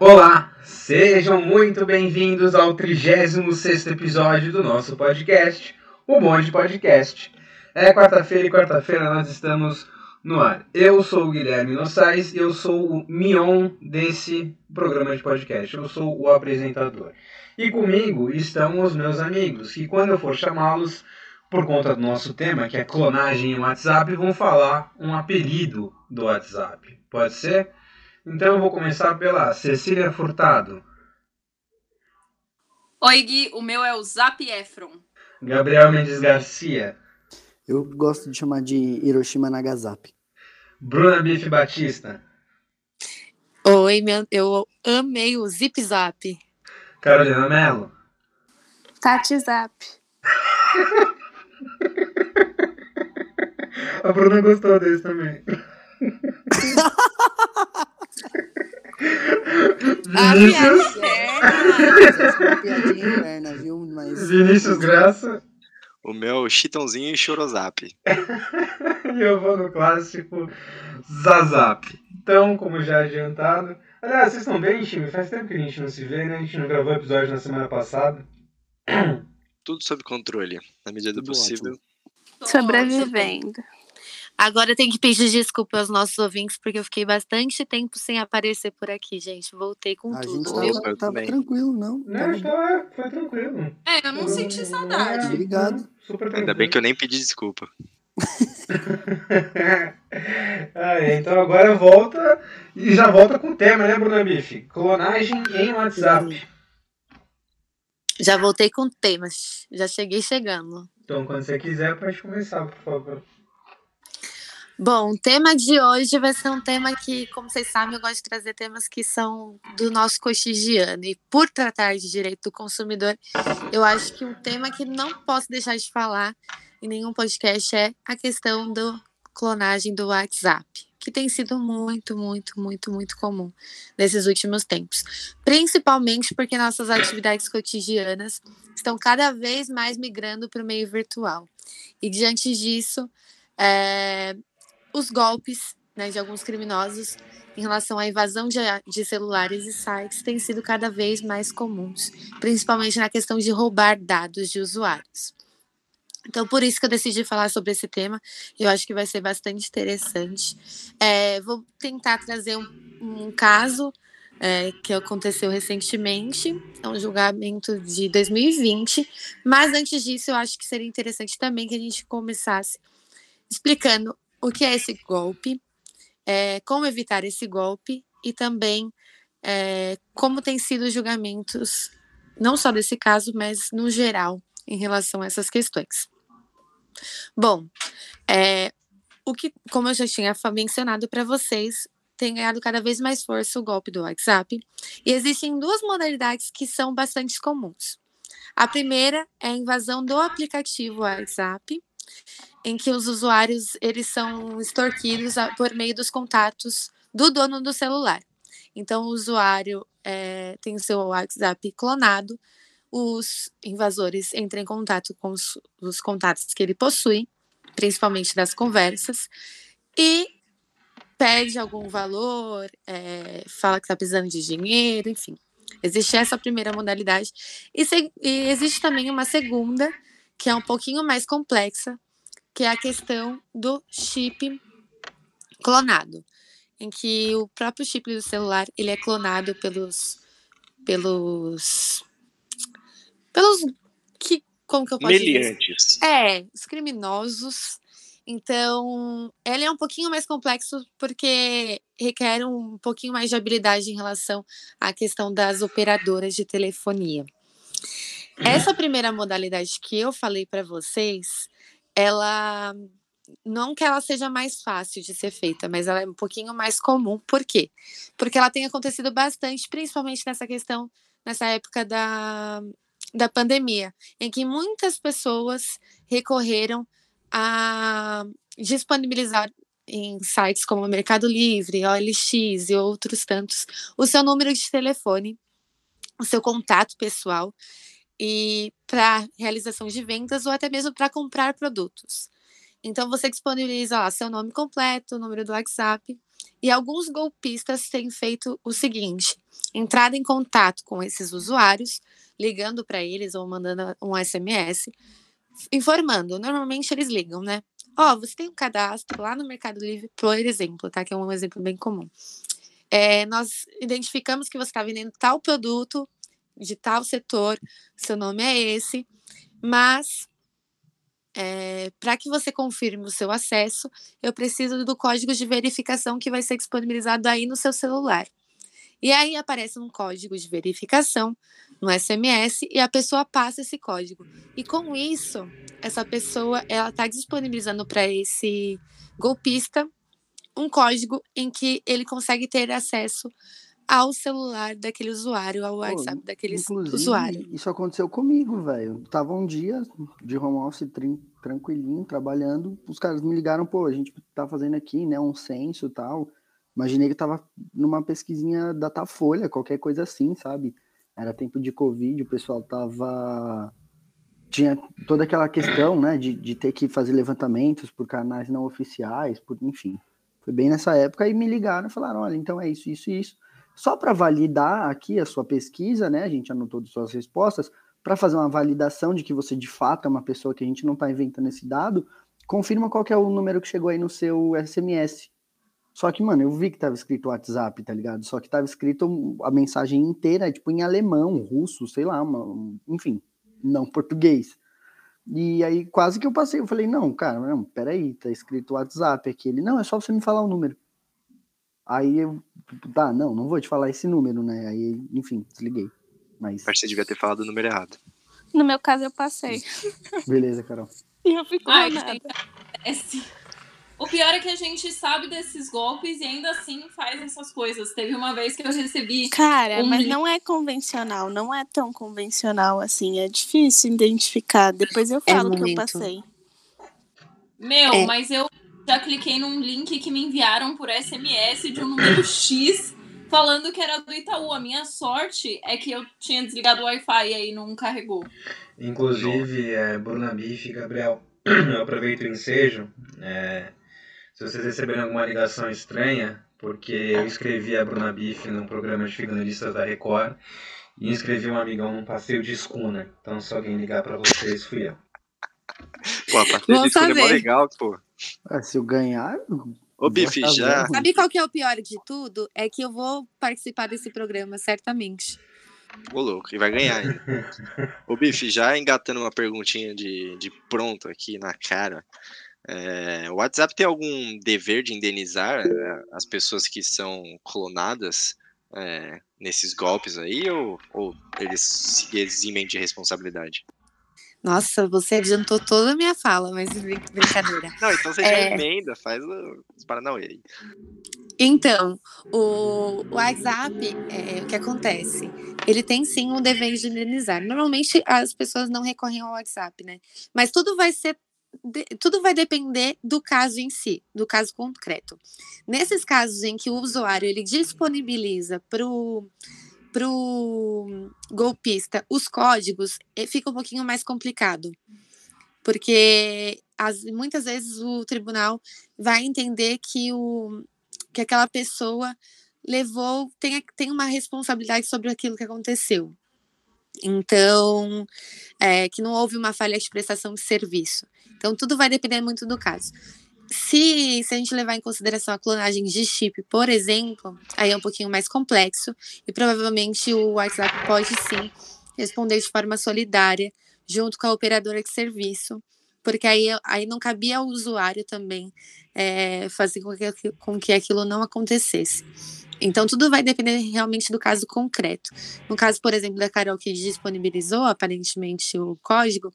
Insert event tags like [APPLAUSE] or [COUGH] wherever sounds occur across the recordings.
Olá, sejam muito bem-vindos ao 36 episódio do nosso podcast, o Bonde Podcast. É quarta-feira e quarta-feira nós estamos no ar. Eu sou o Guilherme Nossais e eu sou o Mion desse programa de podcast. Eu sou o apresentador. E comigo estão os meus amigos, que quando eu for chamá-los, por conta do nosso tema, que é clonagem em WhatsApp, vão falar um apelido do WhatsApp. Pode ser? Então eu vou começar pela Cecília Furtado. Oi, Gui, o meu é o Zap Efron. Gabriel Mendes Garcia. Eu gosto de chamar de Hiroshima Nagasaki. Bruna Bife Batista. Oi, meu, eu amei o Zip Zap. Carolina Mello. Tati Zap. [LAUGHS] A Bruna gostou desse também. [LAUGHS] Vinícius, piadinha interna, viu? Mas... Vinícius Graça. O meu Chitãozinho e Chorozap. [LAUGHS] E eu vou no clássico Zazap. Então, como já adiantado. Aliás, vocês estão bem, time? Faz tempo que a gente não se vê, né? A gente não gravou episódio na semana passada. Tudo sob controle, na medida do Tudo possível. Sobrevivendo. Agora eu tenho que pedir desculpa aos nossos ouvintes, porque eu fiquei bastante tempo sem aparecer por aqui, gente. Voltei com A tudo, gente tava, Eu tava também. tranquilo, não? Não, Tava então é, foi tranquilo. É, eu não senti saudade. Obrigado. Super tranquilo. Ainda bem que eu nem pedi desculpa. [LAUGHS] ah, é, então agora volta e já volta com o tema, né, Bruna Bife? Clonagem em WhatsApp. Já voltei com temas. Já cheguei chegando. Então, quando você quiser, pode começar, por favor. Bom, o tema de hoje vai ser um tema que, como vocês sabem, eu gosto de trazer temas que são do nosso cotidiano. E por tratar de direito do consumidor, eu acho que um tema que não posso deixar de falar em nenhum podcast é a questão da clonagem do WhatsApp, que tem sido muito, muito, muito, muito comum nesses últimos tempos. Principalmente porque nossas atividades cotidianas estão cada vez mais migrando para o meio virtual. E diante disso, é, os golpes né, de alguns criminosos em relação à invasão de, de celulares e sites têm sido cada vez mais comuns, principalmente na questão de roubar dados de usuários. Então, por isso que eu decidi falar sobre esse tema. Eu acho que vai ser bastante interessante. É, vou tentar trazer um, um caso é, que aconteceu recentemente, é um julgamento de 2020. Mas antes disso, eu acho que seria interessante também que a gente começasse explicando o que é esse golpe, é, como evitar esse golpe e também é, como tem sido os julgamentos, não só desse caso, mas no geral, em relação a essas questões. Bom, é, o que, como eu já tinha mencionado para vocês, tem ganhado cada vez mais força o golpe do WhatsApp, e existem duas modalidades que são bastante comuns. A primeira é a invasão do aplicativo WhatsApp, em que os usuários eles são extorquidos por meio dos contatos do dono do celular. Então, o usuário eh, tem o seu WhatsApp clonado, os invasores entram em contato com os, os contatos que ele possui, principalmente das conversas, e pede algum valor, eh, fala que está precisando de dinheiro, enfim. Existe essa primeira modalidade. E, se- e existe também uma segunda, que é um pouquinho mais complexa, que é a questão do chip clonado, em que o próprio chip do celular ele é clonado pelos pelos pelos que como que eu posso dizer? Meliantes. É, os criminosos. Então, ele é um pouquinho mais complexo porque requer um pouquinho mais de habilidade em relação à questão das operadoras de telefonia. Essa primeira modalidade que eu falei para vocês, ela não que ela seja mais fácil de ser feita, mas ela é um pouquinho mais comum. Por quê? Porque ela tem acontecido bastante, principalmente nessa questão, nessa época da, da pandemia, em que muitas pessoas recorreram a disponibilizar em sites como Mercado Livre, OLX e outros tantos, o seu número de telefone, o seu contato pessoal e para realização de vendas ou até mesmo para comprar produtos. Então você disponibiliza lá seu nome completo, número do WhatsApp, e alguns golpistas têm feito o seguinte: entrada em contato com esses usuários, ligando para eles ou mandando um SMS, informando. Normalmente eles ligam, né? Ó, oh, você tem um cadastro lá no Mercado Livre, por exemplo, tá? Que é um exemplo bem comum. É, nós identificamos que você está vendendo tal produto de tal setor, seu nome é esse, mas é, para que você confirme o seu acesso, eu preciso do código de verificação que vai ser disponibilizado aí no seu celular. E aí aparece um código de verificação no SMS e a pessoa passa esse código. E com isso, essa pessoa ela está disponibilizando para esse golpista um código em que ele consegue ter acesso ao celular daquele usuário, ao WhatsApp Pô, daquele usuário. Isso aconteceu comigo, velho. Tava um dia de home office tranquilinho, trabalhando. Os caras me ligaram, pô, a gente tá fazendo aqui, né, um censo e tal. Imaginei que tava numa pesquisinha Datafolha, qualquer coisa assim, sabe? Era tempo de Covid, o pessoal tava. Tinha toda aquela questão, né, de, de ter que fazer levantamentos por canais não oficiais, por enfim. Foi bem nessa época e me ligaram e falaram: olha, então é isso, isso e isso só para validar aqui a sua pesquisa, né? A gente anotou as suas respostas, para fazer uma validação de que você de fato é uma pessoa que a gente não está inventando esse dado, confirma qual é o número que chegou aí no seu SMS. Só que, mano, eu vi que tava escrito WhatsApp, tá ligado? Só que tava escrito a mensagem inteira, tipo, em alemão, russo, sei lá, uma, enfim, não português. E aí quase que eu passei, eu falei, não, cara, não, peraí, tá escrito WhatsApp aqui. Ele, não, é só você me falar o número. Aí eu, tá, não, não vou te falar esse número, né? Aí, enfim, desliguei. Mas... Acho que você devia ter falado o número errado. No meu caso, eu passei. Beleza, Carol. [LAUGHS] E eu fico Ai, nada. É, sim. O pior é que a gente sabe desses golpes e ainda assim faz essas coisas. Teve uma vez que eu recebi. Cara, um mas não é convencional, não é tão convencional assim. É difícil identificar. Depois eu é falo é que eu passei. Meu, é. mas eu já cliquei num link que me enviaram por SMS de um número X falando que era do Itaú. A minha sorte é que eu tinha desligado o Wi-Fi e aí não carregou. Inclusive, é, Bruna Bife e Gabriel, [CLEARS THROAT] eu aproveito o ensejo. É, se vocês receberem alguma ligação estranha, porque eu escrevi a Bruna Bife num programa de figurinistas da Record e inscrevi um amigão num passeio de escuna. Então, se alguém ligar para vocês, fui eu. Pô, a passeio de escuna é mó legal, pô. Ah, se eu ganhar. Ô, Bife, já. Sabe qual que é o pior de tudo? É que eu vou participar desse programa, certamente. Ô, louco, e vai ganhar hein? Ô, Bife, já engatando uma perguntinha de, de pronto aqui na cara. É, o WhatsApp tem algum dever de indenizar é, as pessoas que são clonadas é, nesses golpes aí, ou, ou eles se eximem de responsabilidade? Nossa, você adiantou toda a minha fala, mas brincadeira. Não, então você já é... emenda, faz os Paranauê aí. Então, o, WhatsApp, é, o que acontece? Ele tem sim um dever de indenizar. Normalmente as pessoas não recorrem ao WhatsApp, né? Mas tudo vai ser tudo vai depender do caso em si, do caso concreto. Nesses casos em que o usuário ele disponibiliza para o para o golpista os códigos, eh, fica um pouquinho mais complicado. Porque as, muitas vezes o tribunal vai entender que, o, que aquela pessoa levou, tem, tem uma responsabilidade sobre aquilo que aconteceu. Então, é, que não houve uma falha de prestação de serviço. Então, tudo vai depender muito do caso se, se a gente levar em consideração a clonagem de chip, por exemplo, aí é um pouquinho mais complexo e provavelmente o WhatsApp pode sim responder de forma solidária junto com a operadora de serviço, porque aí, aí não cabia ao usuário também é, fazer com que, com que aquilo não acontecesse. Então, tudo vai depender realmente do caso concreto. No caso, por exemplo, da Carol que disponibilizou aparentemente o código,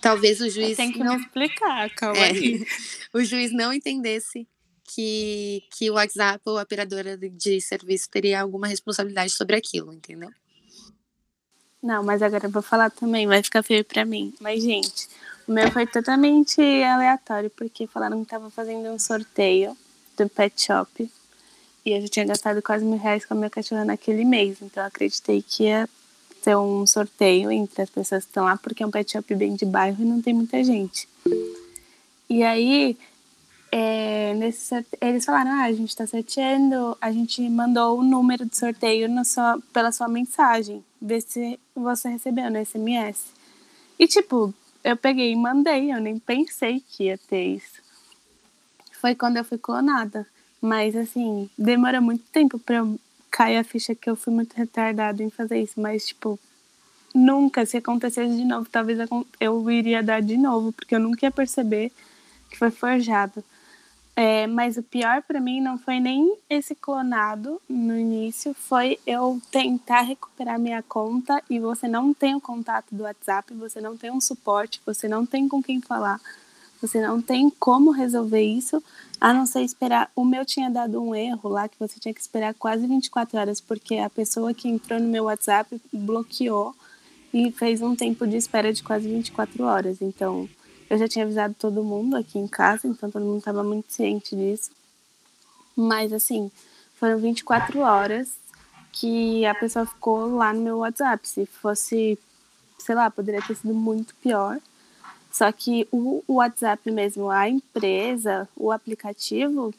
talvez o juiz. Tem que não me explicar, calma é, aí. [LAUGHS] o juiz não entendesse que, que o WhatsApp ou a operadora de serviço teria alguma responsabilidade sobre aquilo, entendeu? Não, mas agora eu vou falar também, vai ficar feio para mim. Mas, gente, o meu foi totalmente aleatório, porque falaram que estava fazendo um sorteio do pet shop e eu já tinha gastado quase mil reais com a minha cachorra naquele mês. Então eu acreditei que ia ter um sorteio entre as pessoas que estão lá, porque é um pet shop bem de bairro e não tem muita gente. E aí é, nesse eles falaram: ah, a gente está sorteando, a gente mandou o número de sorteio sua, pela sua mensagem, ver se você recebeu no SMS. E tipo, eu peguei e mandei, eu nem pensei que ia ter isso. Foi quando eu fui clonada. Mas assim, demora muito tempo pra eu cair a ficha que eu fui muito retardada em fazer isso. Mas, tipo, nunca, se acontecesse de novo, talvez eu iria dar de novo, porque eu nunca ia perceber que foi forjado. É, mas o pior para mim não foi nem esse clonado no início, foi eu tentar recuperar minha conta e você não tem o contato do WhatsApp, você não tem um suporte, você não tem com quem falar, você não tem como resolver isso, a não ser esperar. O meu tinha dado um erro lá que você tinha que esperar quase 24 horas, porque a pessoa que entrou no meu WhatsApp bloqueou e fez um tempo de espera de quase 24 horas. Então, eu já tinha avisado todo mundo aqui em casa, então todo mundo estava muito ciente disso. Mas, assim, foram 24 horas que a pessoa ficou lá no meu WhatsApp. Se fosse, sei lá, poderia ter sido muito pior. Só que o WhatsApp mesmo, a empresa, o aplicativo,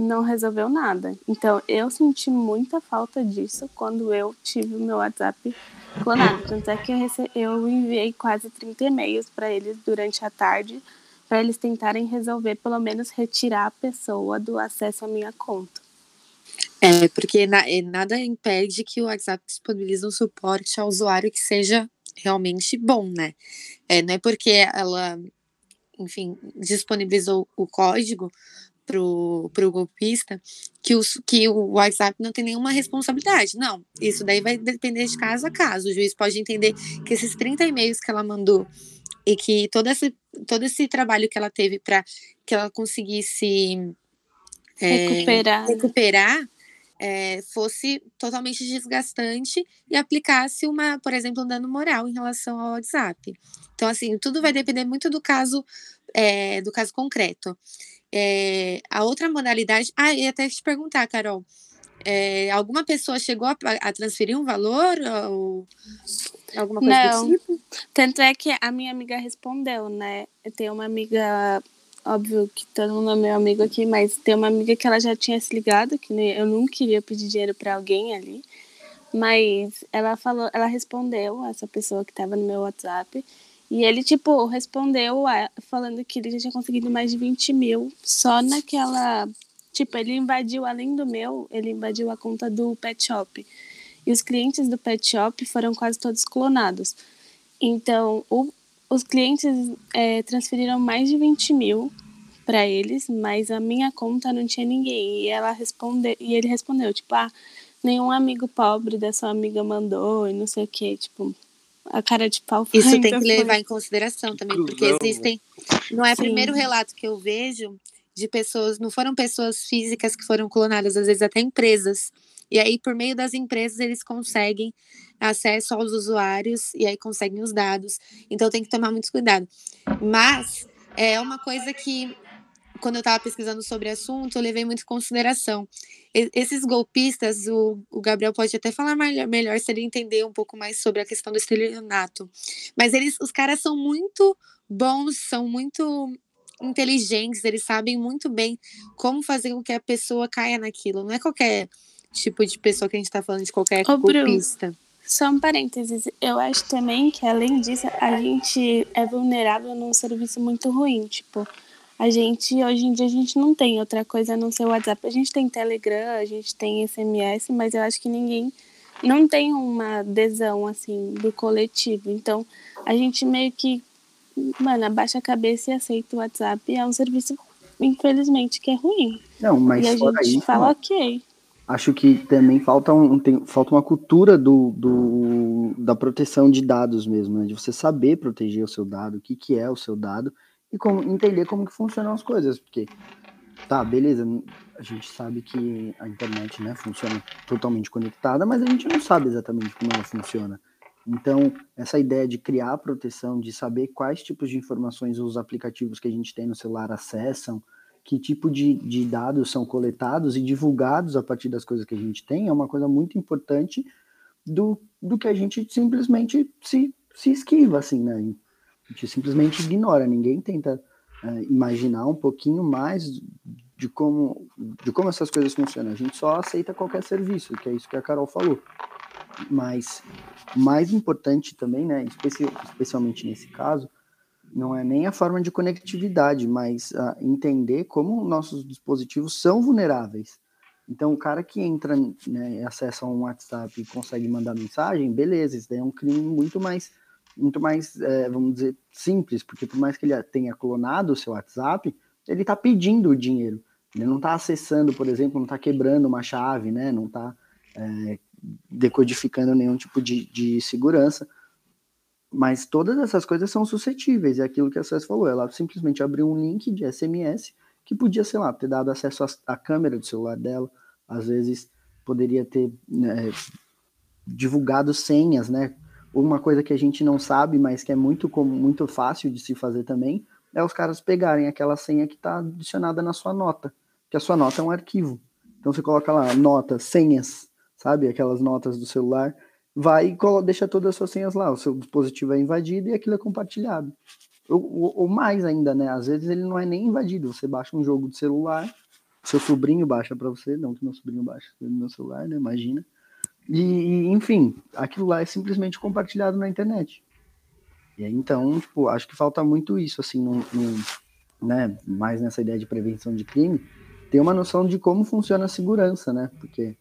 não resolveu nada. Então, eu senti muita falta disso quando eu tive o meu WhatsApp clonado. Tanto é que eu, rece... eu enviei quase 30 e-mails para eles durante a tarde, para eles tentarem resolver, pelo menos retirar a pessoa do acesso à minha conta. É, porque na, nada impede que o WhatsApp disponibilize um suporte ao usuário que seja realmente bom, né? É, não é porque ela, enfim, disponibilizou o código pro, pro golpista que, os, que o WhatsApp não tem nenhuma responsabilidade. Não, isso daí vai depender de caso a caso. O juiz pode entender que esses 30 e-mails que ela mandou e que todo esse, todo esse trabalho que ela teve para que ela conseguisse é, recuperar, recuperar é, fosse totalmente desgastante e aplicasse uma, por exemplo, um dano moral em relação ao WhatsApp. Então, assim, tudo vai depender muito do caso, é, do caso concreto. É, a outra modalidade. Ah, e até te perguntar, Carol. É, alguma pessoa chegou a, a, transferir um valor ou alguma coisa Não. do tipo? Tanto é que a minha amiga respondeu, né? Eu tenho uma amiga, óbvio que todo mundo é meu amigo aqui, mas tem uma amiga que ela já tinha se ligado, que eu não queria pedir dinheiro para alguém ali. Mas ela falou, ela respondeu, essa pessoa que estava no meu WhatsApp, e ele, tipo, respondeu falando que ele já tinha conseguido mais de 20 mil só naquela. Tipo, ele invadiu, além do meu, ele invadiu a conta do Pet Shop. E os clientes do Pet Shop foram quase todos clonados. Então, o, os clientes é, transferiram mais de 20 mil para eles, mas a minha conta não tinha ninguém. E ela respondeu, e ele respondeu, tipo, ah, nenhum amigo pobre da sua amiga mandou e não sei o que, tipo, a cara de pau Isso [LAUGHS] tem que levar foi. em consideração também, porque existem. Não é o primeiro relato que eu vejo de pessoas, não foram pessoas físicas que foram clonadas, às vezes até empresas. E aí, por meio das empresas, eles conseguem acesso aos usuários e aí conseguem os dados. Então tem que tomar muito cuidado. Mas é uma coisa que quando eu estava pesquisando sobre o assunto, eu levei muito em consideração. E, esses golpistas, o, o, Gabriel pode até falar melhor, melhor se ele entender um pouco mais sobre a questão do estelionato. Mas eles, os caras são muito bons, são muito inteligentes, eles sabem muito bem como fazer com que a pessoa caia naquilo. Não é qualquer tipo de pessoa que a gente está falando de qualquer Ô, golpista. Bruno, só um parênteses, eu acho também que além disso, a gente é vulnerável num serviço muito ruim, tipo, a gente, hoje em dia, a gente não tem outra coisa a não ser o WhatsApp. A gente tem Telegram, a gente tem SMS, mas eu acho que ninguém não tem uma adesão, assim, do coletivo. Então, a gente meio que, mano, abaixa a cabeça e aceita o WhatsApp. É um serviço, infelizmente, que é ruim. Não, mas e a gente fala, ok. Acho que também falta, um, tem, falta uma cultura do, do, da proteção de dados mesmo, né? De você saber proteger o seu dado, o que, que é o seu dado e como, entender como que funcionam as coisas, porque tá, beleza, a gente sabe que a internet, né, funciona totalmente conectada, mas a gente não sabe exatamente como ela funciona. Então, essa ideia de criar proteção, de saber quais tipos de informações os aplicativos que a gente tem no celular acessam, que tipo de, de dados são coletados e divulgados a partir das coisas que a gente tem, é uma coisa muito importante do, do que a gente simplesmente se, se esquiva, assim, né? A gente simplesmente ignora, ninguém tenta é, imaginar um pouquinho mais de como, de como essas coisas funcionam. A gente só aceita qualquer serviço, que é isso que a Carol falou. Mas mais importante também, né, especi especialmente nesse caso, não é nem a forma de conectividade, mas uh, entender como nossos dispositivos são vulneráveis. Então, o cara que entra, né, acessa um WhatsApp e consegue mandar mensagem, beleza, isso daí é um crime muito mais, muito mais, é, vamos dizer, simples, porque por mais que ele tenha clonado o seu WhatsApp, ele está pedindo o dinheiro. Ele não está acessando, por exemplo, não está quebrando uma chave, né? Não está é, decodificando nenhum tipo de, de segurança. Mas todas essas coisas são suscetíveis, é aquilo que a César falou. Ela simplesmente abriu um link de SMS que podia, sei lá, ter dado acesso à câmera do celular dela, às vezes poderia ter né, divulgado senhas, né? Uma coisa que a gente não sabe, mas que é muito, muito fácil de se fazer também, é os caras pegarem aquela senha que está adicionada na sua nota, que a sua nota é um arquivo. Então você coloca lá nota, senhas, sabe? Aquelas notas do celular, vai e deixa todas as suas senhas lá. O seu dispositivo é invadido e aquilo é compartilhado. Ou, ou, mais ainda, né? Às vezes ele não é nem invadido. Você baixa um jogo de celular, seu sobrinho baixa para você, não que meu sobrinho baixa no meu celular, né? Imagina. E, enfim, aquilo lá é simplesmente compartilhado na internet. E aí, então, tipo, acho que falta muito isso, assim, no, no, né, mais nessa ideia de prevenção de crime, ter uma noção de como funciona a segurança, né? Porque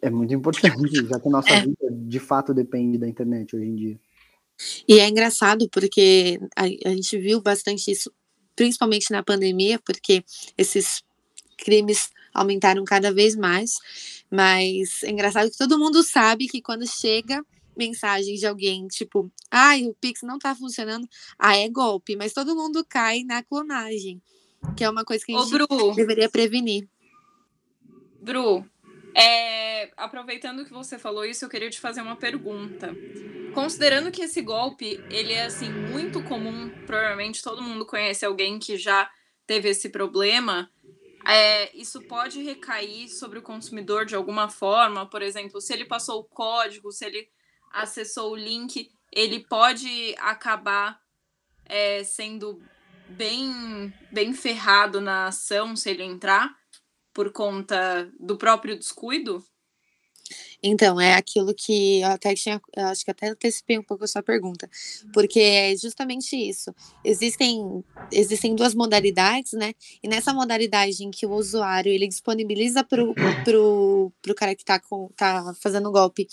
é muito importante, [LAUGHS] já que a nossa é. vida de fato depende da internet hoje em dia. E é engraçado porque a, a gente viu bastante isso, principalmente na pandemia, porque esses crimes aumentaram cada vez mais. Mas é engraçado que todo mundo sabe que quando chega mensagem de alguém, tipo, ai, ah, o Pix não tá funcionando, ah, é golpe, mas todo mundo cai na clonagem, que é uma coisa que a gente Ô, deveria prevenir. Bru, é, aproveitando que você falou isso, eu queria te fazer uma pergunta. Considerando que esse golpe, ele é assim muito comum, provavelmente todo mundo conhece alguém que já teve esse problema, é, isso pode recair sobre o consumidor de alguma forma, por exemplo, se ele passou o código, se ele acessou o link, ele pode acabar é, sendo bem, bem ferrado na ação se ele entrar por conta do próprio descuido? Então, é aquilo que eu até tinha, eu acho que até antecipei um pouco a sua pergunta, porque é justamente isso. Existem, existem duas modalidades, né? E nessa modalidade em que o usuário ele disponibiliza para o pro, pro cara que está tá fazendo o golpe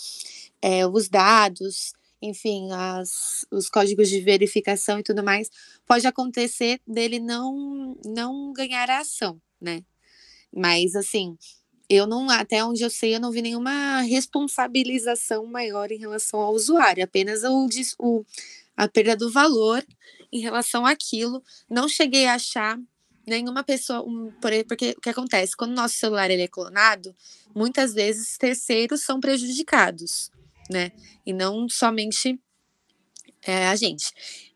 é, os dados, enfim, as, os códigos de verificação e tudo mais, pode acontecer dele não, não ganhar a ação, né? Mas, assim, eu não, até onde eu sei, eu não vi nenhuma responsabilização maior em relação ao usuário, apenas o, o, a perda do valor em relação àquilo. Não cheguei a achar nenhuma pessoa, um, porque o que acontece? Quando o nosso celular ele é clonado, muitas vezes terceiros são prejudicados né? E não somente é, a gente.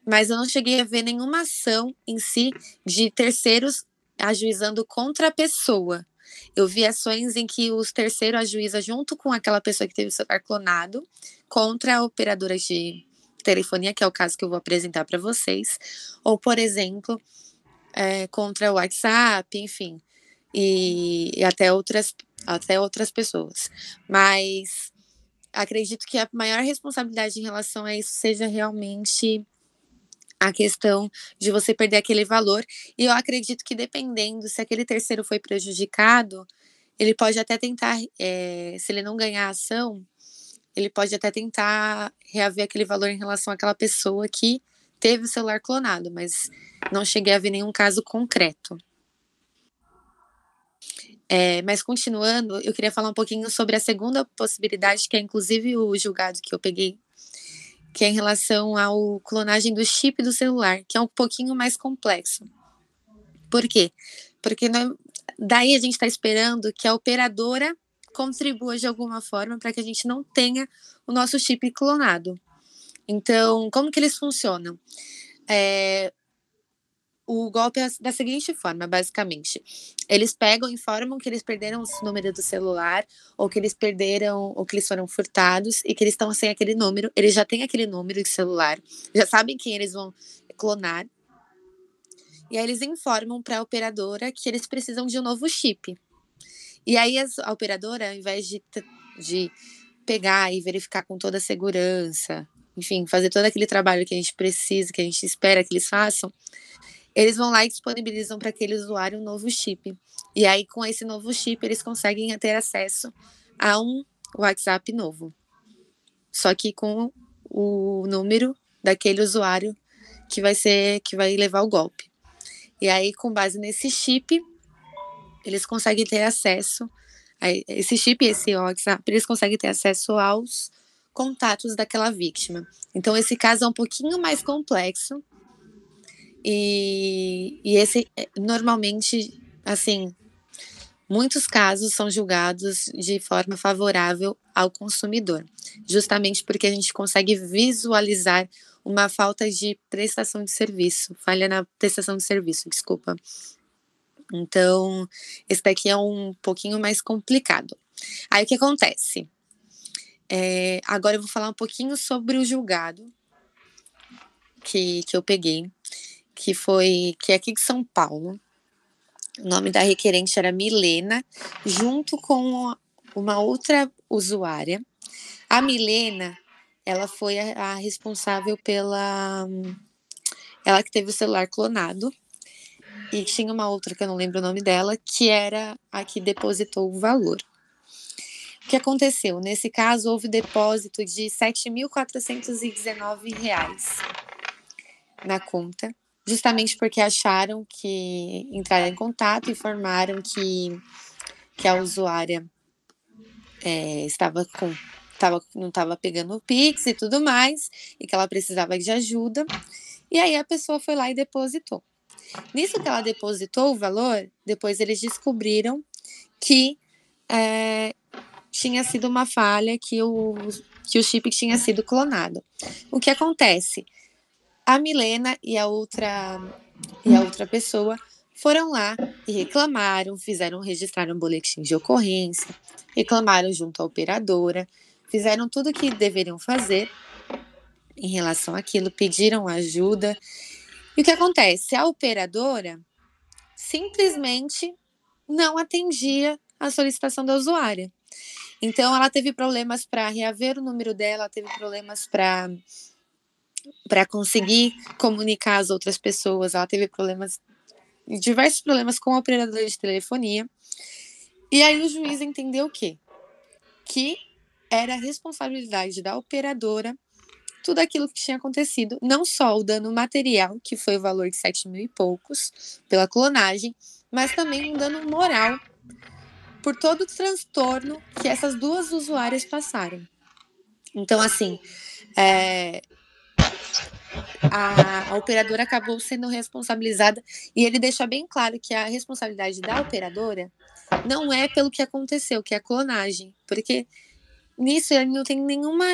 Mas eu não cheguei a ver nenhuma ação em si de terceiros ajuizando contra a pessoa. Eu vi ações em que os terceiros ajuizam junto com aquela pessoa que teve o celular clonado contra a operadora de telefonia, que é o caso que eu vou apresentar para vocês, ou, por exemplo, é, contra o WhatsApp, enfim, e, e até outras até outras pessoas. Mas acredito que a maior responsabilidade em relação a isso seja realmente a questão de você perder aquele valor. E eu acredito que dependendo se aquele terceiro foi prejudicado, ele pode até tentar, é, se ele não ganhar a ação, ele pode até tentar reaver aquele valor em relação àquela pessoa que teve o celular clonado, mas não cheguei a ver nenhum caso concreto. É, mas continuando, eu queria falar um pouquinho sobre a segunda possibilidade, que é inclusive o julgado que eu peguei, que é em relação ao clonagem do chip do celular, que é um pouquinho mais complexo. Por quê? Porque nós, daí a gente está esperando que a operadora contribua de alguma forma para que a gente não tenha o nosso chip clonado. Então, como que eles funcionam? É, o golpe é da seguinte forma, basicamente. Eles pegam, informam que eles perderam o número do celular, ou que eles perderam, ou que eles foram furtados, e que eles estão sem aquele número. Eles já têm aquele número de celular, já sabem quem eles vão clonar. E aí eles informam para a operadora que eles precisam de um novo chip. E aí a operadora, ao invés de, de pegar e verificar com toda a segurança, enfim, fazer todo aquele trabalho que a gente precisa, que a gente espera que eles façam, eles vão lá e disponibilizam para aquele usuário um novo chip. E aí, com esse novo chip, eles conseguem ter acesso a um WhatsApp novo. Só que com o número daquele usuário que vai ser que vai levar o golpe. E aí, com base nesse chip, eles conseguem ter acesso a esse chip, esse WhatsApp, eles conseguem ter acesso aos contatos daquela vítima. Então, esse caso é um pouquinho mais complexo. E, e esse, normalmente, assim, muitos casos são julgados de forma favorável ao consumidor, justamente porque a gente consegue visualizar uma falta de prestação de serviço, falha na prestação de serviço, desculpa. Então, esse daqui é um pouquinho mais complicado. Aí o que acontece? É, agora eu vou falar um pouquinho sobre o julgado que, que eu peguei, que foi que é aqui de São Paulo. O nome da requerente era Milena, junto com uma outra usuária. A Milena, ela foi a, a responsável pela. Ela que teve o celular clonado. E tinha uma outra que eu não lembro o nome dela, que era a que depositou o valor. O que aconteceu? Nesse caso, houve depósito de R$ 7.419 na conta, justamente porque acharam que entraram em contato, informaram que, que a usuária é, estava com tava, não estava pegando o Pix e tudo mais, e que ela precisava de ajuda. E aí a pessoa foi lá e depositou. Nisso que ela depositou o valor, depois eles descobriram que é, tinha sido uma falha, que o, que o chip tinha sido clonado. O que acontece? A Milena e a outra e a outra pessoa foram lá e reclamaram, fizeram registrar um boletim de ocorrência, reclamaram junto à operadora, fizeram tudo o que deveriam fazer em relação àquilo, pediram ajuda. E o que acontece? A operadora simplesmente não atendia a solicitação da usuária. Então, ela teve problemas para reaver o número dela, teve problemas para para conseguir comunicar as outras pessoas, ela teve problemas diversos problemas com o operador de telefonia. E aí o juiz entendeu o quê? Que era a responsabilidade da operadora tudo aquilo que tinha acontecido, não só o dano material, que foi o valor de 7 mil e poucos pela clonagem, mas também um dano moral por todo o transtorno que essas duas usuárias passaram. Então, assim, é, a, a, operadora acabou sendo responsabilizada e ele deixa bem claro que a responsabilidade da operadora não é pelo que aconteceu, que é a clonagem, porque nisso ele não tem nenhuma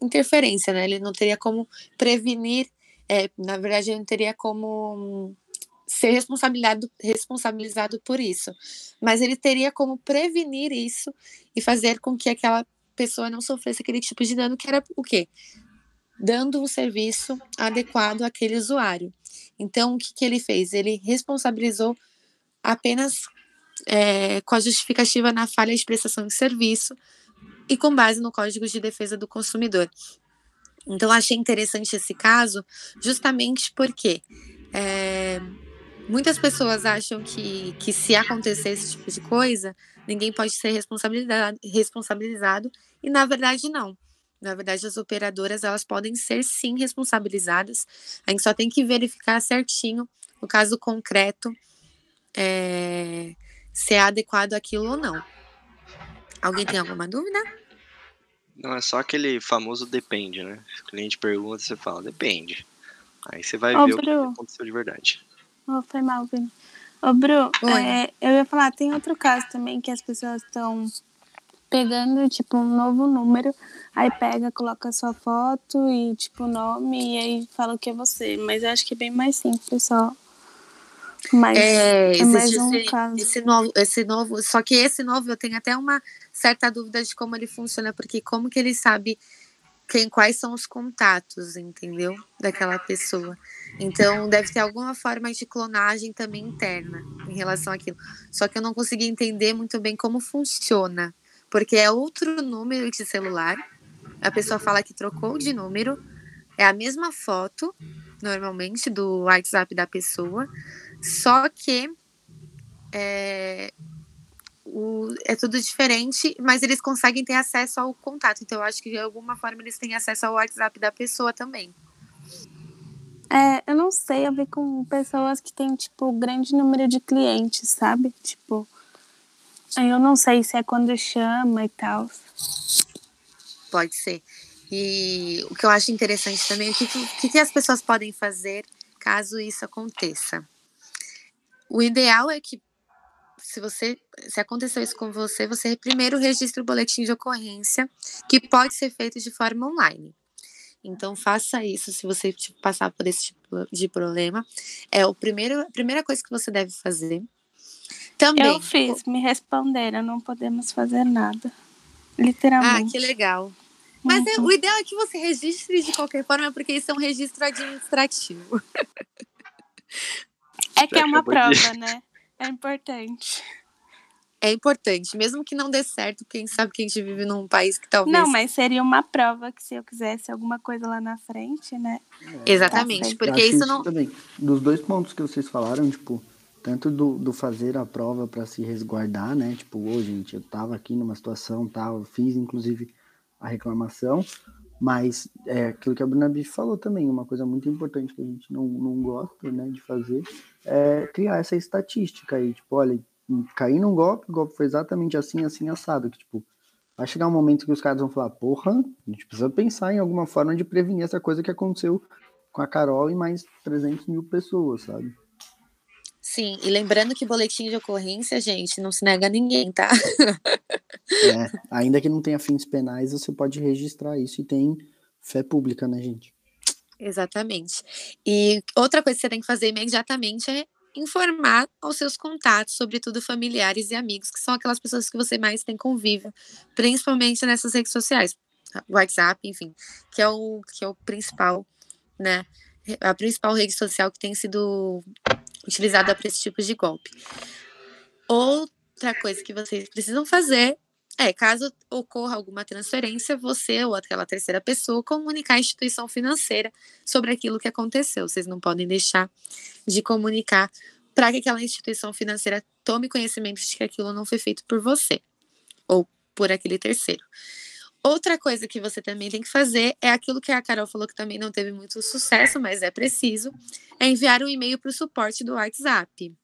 interferência, né? Ele não teria como prevenir, é, na verdade, ele não teria como ser responsabilizado, responsabilizado por isso, mas ele teria como prevenir isso e fazer com que aquela pessoa não sofresse aquele tipo de dano, que era o quê? Dando um serviço adequado àquele usuário. Então, o que, que ele fez? Ele responsabilizou apenas é, com a justificativa na falha de prestação de serviço, e com base no Código de Defesa do Consumidor. Então, achei interessante esse caso, justamente porque é, muitas pessoas acham que, que se acontecer esse tipo de coisa, ninguém pode ser responsabilizado, responsabilizado e na verdade não. Na verdade, as operadoras elas podem ser sim responsabilizadas. A gente só tem que verificar certinho o caso concreto é, se é adequado aquilo ou não. Alguém tem alguma dúvida? Não, é só aquele famoso depende, né? O cliente pergunta, você fala, depende. Aí você vai Ô, ver Bru. o que aconteceu de verdade. Oh, foi mal, Vini. Ô, Bru, é, eu ia falar, tem outro caso também que as pessoas estão pegando, tipo, um novo número, aí pega, coloca sua foto e, tipo, nome, e aí fala que é você. Mas eu acho que é bem mais simples, só. Mas É, é mais um esse, caso. esse novo, esse novo, só que esse novo eu tenho até uma certa dúvida de como ele funciona, porque como que ele sabe quem, quais são os contatos, entendeu? Daquela pessoa. Então, deve ter alguma forma de clonagem também interna em relação àquilo. Só que eu não consegui entender muito bem como funciona, porque é outro número de celular. A pessoa fala que trocou de número, é a mesma foto, normalmente, do WhatsApp da pessoa, só que é, o, é tudo diferente, mas eles conseguem ter acesso ao contato. Então, eu acho que de alguma forma eles têm acesso ao WhatsApp da pessoa também. É, eu não sei, eu vi com pessoas que têm, tipo, grande número de clientes, sabe? Tipo, eu não sei se é quando chama e tal. Pode ser. E o que eu acho interessante também, o que, que, que as pessoas podem fazer caso isso aconteça? O ideal é que se você se aconteceu isso com você, você primeiro registra o boletim de ocorrência, que pode ser feito de forma online. Então faça isso se você tipo, passar por esse tipo de problema. É o primeiro, a primeira coisa que você deve fazer. Também. Eu fiz, me responderam, não podemos fazer nada. Literalmente. Ah, que legal. Mas uhum. é, o ideal é que você registre de qualquer forma, porque isso é um registro administrativo. É que é uma prova, né? É importante. É importante, mesmo que não dê certo, quem sabe que a gente vive num país que talvez. Não, mas seria uma prova que se eu quisesse alguma coisa lá na frente, né? É, Exatamente, tá porque isso não. Também, dos dois pontos que vocês falaram, tipo, tanto do, do fazer a prova para se resguardar, né? Tipo, ô, gente, eu tava aqui numa situação tal, fiz inclusive a reclamação, mas é aquilo que a Bruna Biff falou também, uma coisa muito importante que a gente não, não gosta né, de fazer é criar essa estatística aí, tipo, olha, caí num golpe, o golpe foi exatamente assim, assim, assado, que tipo, vai chegar um momento que os caras vão falar, porra, a gente precisa pensar em alguma forma de prevenir essa coisa que aconteceu com a Carol e mais 300 mil pessoas, sabe? Sim, e lembrando que boletim de ocorrência, gente, não se nega a ninguém, tá? é, ainda que não tenha fins penais, você pode registrar isso e tem fé pública, né, gente? Exatamente. E outra coisa que você tem que fazer imediatamente é informar aos seus contatos, sobretudo familiares e amigos, que são aquelas pessoas que você mais tem convívio, principalmente nessas redes sociais, WhatsApp, enfim, que é o, que é o principal, né? A principal rede social que tem sido utilizada para esse tipo de golpe. Outra coisa que vocês precisam fazer é, caso ocorra alguma transferência, você ou aquela terceira pessoa comunicar à instituição financeira sobre aquilo que aconteceu. Vocês não podem deixar de comunicar para que aquela instituição financeira tome conhecimento de que aquilo não foi feito por você ou por aquele terceiro. Outra coisa que você também tem que fazer é aquilo que a Carol falou que também não teve muito sucesso, mas é preciso, é enviar um e-mail para o suporte do WhatsApp.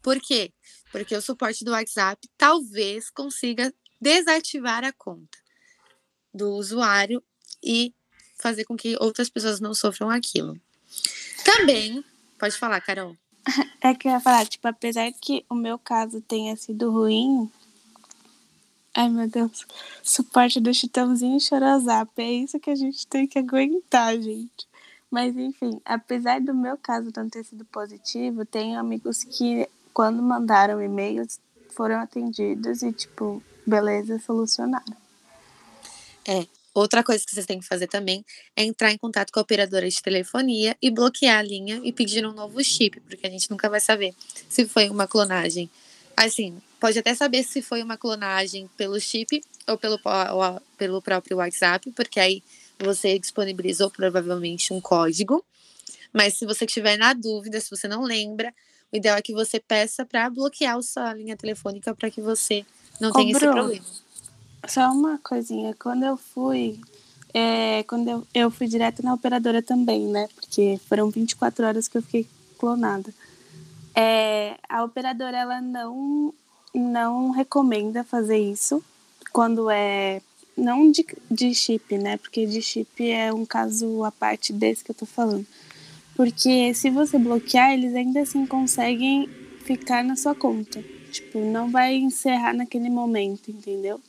Por quê? Porque o suporte do WhatsApp talvez consiga desativar a conta do usuário e fazer com que outras pessoas não sofram aquilo. Também, pode falar, Carol. [LAUGHS] É que eu ia falar, tipo, apesar que o meu caso tenha sido ruim, Ai, meu Deus. Suporte do Chitãozinho e Chorozap. É isso que a gente tem que aguentar, gente. Mas, enfim, apesar do meu caso não ter sido positivo, tenho amigos que, quando mandaram e-mails, foram atendidos e, tipo, beleza, solucionaram. É. Outra coisa que vocês têm que fazer também é entrar em contato com a operadora de telefonia e bloquear a linha e pedir um novo chip, porque a gente nunca vai saber se foi uma clonagem. Assim, pode até saber se foi uma clonagem pelo chip ou pelo, ou pelo próprio WhatsApp, porque aí você disponibilizou provavelmente um código. Mas se você estiver na dúvida, se você não lembra, o ideal é que você peça para bloquear a sua linha telefônica para que você não Ô, tenha Bruno, esse problema. Só uma coisinha, quando eu fui, é, quando eu, eu fui direto na operadora também, né? Porque foram 24 horas que eu fiquei clonada. É, a operadora ela não não recomenda fazer isso quando é não de, de chip, né? Porque de chip é um caso à parte desse que eu tô falando. Porque se você bloquear, eles ainda assim conseguem ficar na sua conta. Tipo, não vai encerrar naquele momento, entendeu?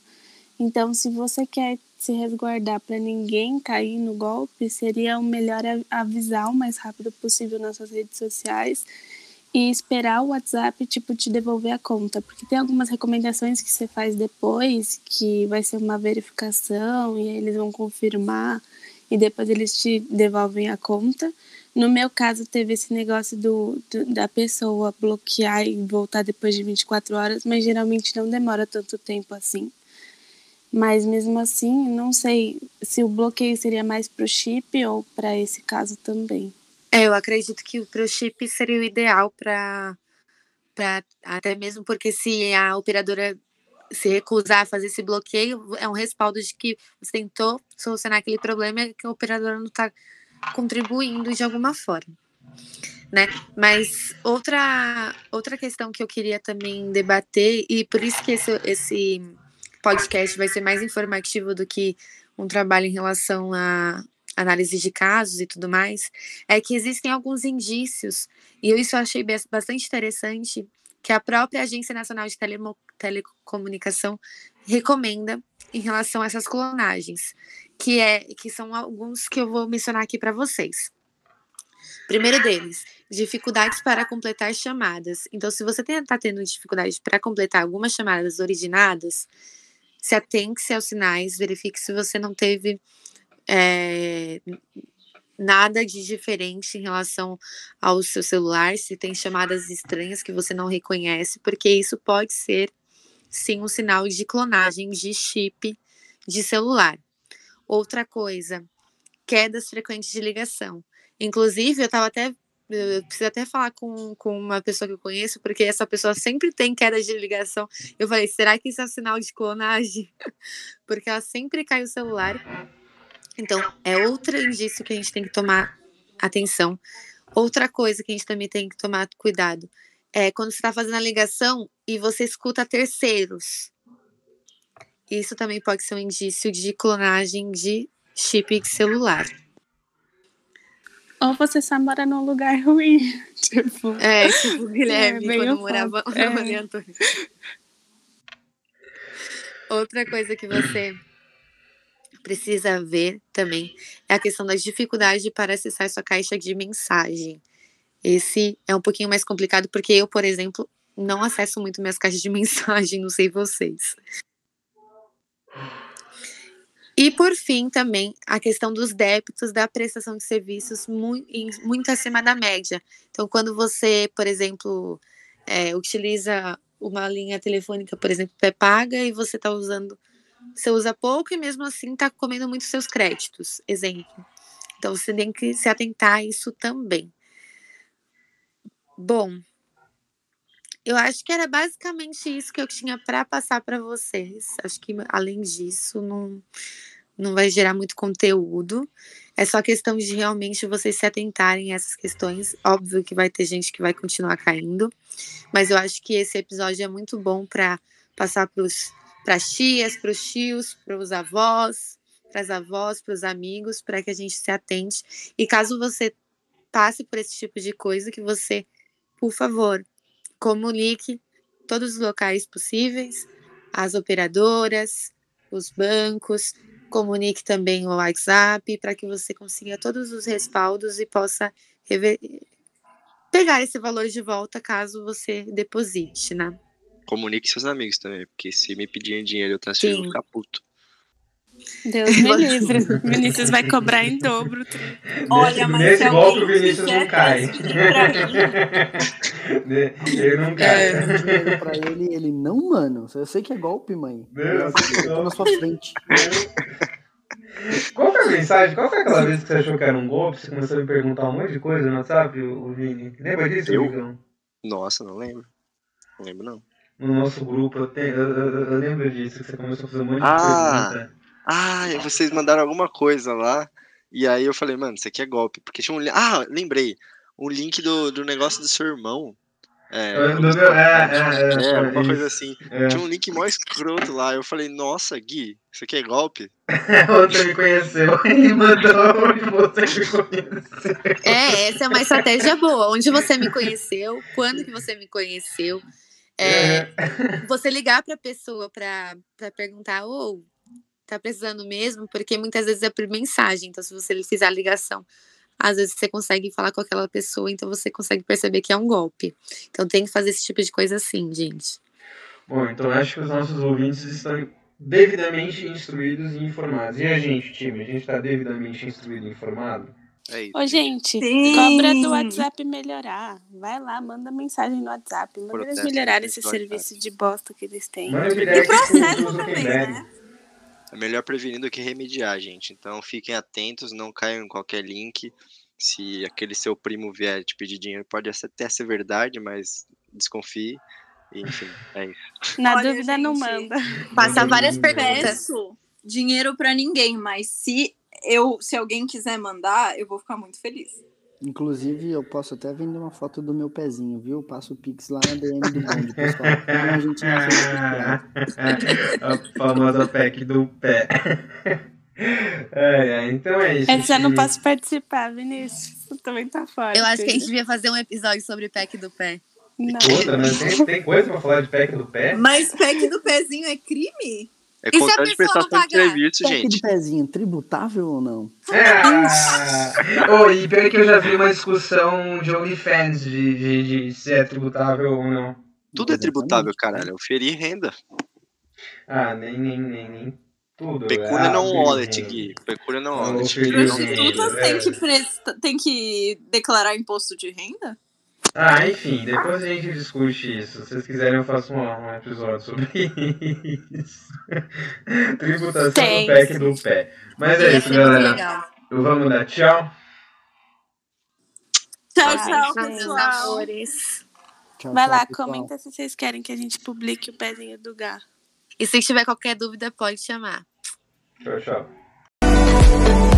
Então, se você quer se resguardar para ninguém cair no golpe, seria o melhor avisar o mais rápido possível nas suas redes sociais e esperar o WhatsApp, tipo, te devolver a conta. Porque tem algumas recomendações que você faz depois, que vai ser uma verificação, e aí eles vão confirmar, e depois eles te devolvem a conta. No meu caso, teve esse negócio do, do, da pessoa bloquear e voltar depois de 24 horas, mas geralmente não demora tanto tempo assim. Mas mesmo assim, não sei se o bloqueio seria mais para o chip ou para esse caso também. É, eu acredito que o chip seria o ideal para até mesmo porque se a operadora se recusar a fazer esse bloqueio, é um respaldo de que você tentou solucionar aquele problema e que a operadora não está contribuindo de alguma forma. Né? Mas outra, outra questão que eu queria também debater, e por isso que esse, esse podcast vai ser mais informativo do que um trabalho em relação a, análise de casos e tudo mais, é que existem alguns indícios, e isso eu achei bastante interessante, que a própria Agência Nacional de Telemo Telecomunicação recomenda em relação a essas clonagens, que é que são alguns que eu vou mencionar aqui para vocês. Primeiro deles, dificuldades para completar chamadas. Então, se você está tendo dificuldade para completar algumas chamadas originadas, se atente-se aos sinais, verifique se você não teve é, nada de diferente em relação ao seu celular, se tem chamadas estranhas que você não reconhece, porque isso pode ser sim um sinal de clonagem de chip de celular. Outra coisa, quedas frequentes de ligação. Inclusive, eu estava até eu preciso até falar com, com uma pessoa que eu conheço, porque essa pessoa sempre tem queda de ligação. Eu falei, será que isso é um sinal de clonagem? [LAUGHS] porque ela sempre cai o celular então, é outro indício que a gente tem que tomar atenção. Outra coisa que a gente também tem que tomar cuidado é quando você está fazendo a ligação e você escuta terceiros. Isso também pode ser um indício de clonagem de chip celular. Ou você só mora num lugar ruim. [LAUGHS] Tipo, é, tipo o [LAUGHS] Guilherme, é, quando morava [LAUGHS] é. Antônia. Outra coisa que você precisa ver também é a questão das dificuldades para acessar sua caixa de mensagem. Esse é um pouquinho mais complicado porque eu, por exemplo, não acesso muito minhas caixas de [LAUGHS] mensagem, não sei vocês. E por fim, também a questão dos débitos da prestação de serviços muito, muito acima da média. Então, quando você, por exemplo, é, utiliza uma linha telefônica, por exemplo, pré-paga, e você está usando você usa pouco e mesmo assim está comendo muito seus créditos, exemplo. Então você tem que se atentar a isso também. Bom, eu acho que era basicamente isso que eu tinha para passar para vocês. Acho que além disso não não vai gerar muito conteúdo. É só questão de realmente vocês se atentarem a essas questões. Óbvio que vai ter gente que vai continuar caindo, mas eu acho que esse episódio é muito bom para passar para os para as tias, para os tios, para os avós, para as avós, para os amigos, para que a gente se atente. E caso você passe por esse tipo de coisa, que você, por favor, comunique todos os locais possíveis, as operadoras, os bancos, comunique também o WhatsApp para que você consiga todos os respaldos e possa pegar esse valor de volta caso você deposite, né? Comunique seus amigos também, porque se me pedirem dinheiro eu transfiro, eu ficar puto. Deus [LAUGHS] me livre. Vinícius vai cobrar em dobro. Olha, mas nesse golpe o Vinícius não cai. [LAUGHS] ele não cai. É. Pra ele, ele não, mano. Eu sei que é golpe, mãe. Deus, eu tô na sua frente. Qual foi a mensagem? Qual foi aquela vez que você achou que era um golpe? Você começou a me perguntar um monte de coisa no WhatsApp, o Vini? Lembra disso, eu? Nossa, não lembro. Não lembro, não no nosso grupo. Eu, tenho, eu, eu, eu, lembro disso, que você começou a fazer um monte de ah, pergunta. Ah, vocês mandaram alguma coisa lá. E aí eu falei, mano, isso aqui é golpe. Porque tinha um. Ah, lembrei. O link do, do negócio do seu irmão. É, é, meu, é, é, é, uma coisa assim. É. Tinha um link mó escroto lá. Eu falei, nossa, Gui, isso aqui é golpe? [LAUGHS] Você me conheceu [LAUGHS] e mandou onde você me conheceu. É, essa é uma estratégia boa. Onde você me conheceu, quando que você me conheceu. É, é. você ligar para a pessoa para perguntar, ou oh, tá precisando mesmo, porque muitas vezes é por mensagem. Então, se você fizer a ligação às vezes você consegue falar com aquela pessoa, então você consegue perceber que é um golpe. Então tem que fazer esse tipo de coisa assim, gente. Bom, então acho que os nossos ouvintes estão devidamente instruídos e informados. E a gente, time, a gente está devidamente instruído e informado? É isso. Ô, gente, Sim. cobra do WhatsApp melhorar. Vai lá, manda mensagem no WhatsApp. Manda eles Protesto melhorarem do esse serviço de bosta que eles têm. E processo também, né? É melhor prevenir do que remediar, gente. Então fiquem atentos, não caiam em qualquer link. Se aquele seu primo vier te pedir dinheiro, pode até ser verdade, mas desconfie. E, enfim, é isso. Na Olha, dúvida, não gente, manda. Passar várias perguntas. Dinheiro pra ninguém, mas se eu, se alguém quiser mandar, eu vou ficar muito feliz. Inclusive, eu posso até vender uma foto do meu pezinho, viu? Eu passo o Pix lá na DM do bonde, pessoal. A gente sociais. [LAUGHS] a famosa PEC do pé. É, é, então é isso. Essa eu não posso participar, Vinícius. Tu também tá fora. Eu acho que a gente devia fazer um episódio sobre pack do pé. Não. Puta, mas tem, tem coisa pra falar de PEC do pé? Mas pack do pezinho é crime? É E contrato de pessoa não prestação de serviço, gente. de pezinho, tributável ou não? [LAUGHS] Ah, oh, e pior que eu já vi uma discussão de OnlyFans de, de, de se é tributável ou não. Tudo é tributável, caralho. Eu feri renda. Ah, nem, nem, nem, nem tudo. Pecúnia ah, não feri wallet. Gui. Pecúnia não wallet. Não-. Prostitutas é. têm que, presta- têm que declarar imposto de renda? Ah, enfim, depois a gente discute isso. Se vocês quiserem, eu faço um, um episódio sobre [LAUGHS] isso. Tributação Tem. do PEC do pé. Mas é isso, galera. Vamos dar tchau. Tchau, tchau, pessoal. Tchau, Vai lá, pessoal. comenta se vocês querem que a gente publique o pezinho do Gá. E se tiver qualquer dúvida, pode chamar. Tchau, tchau.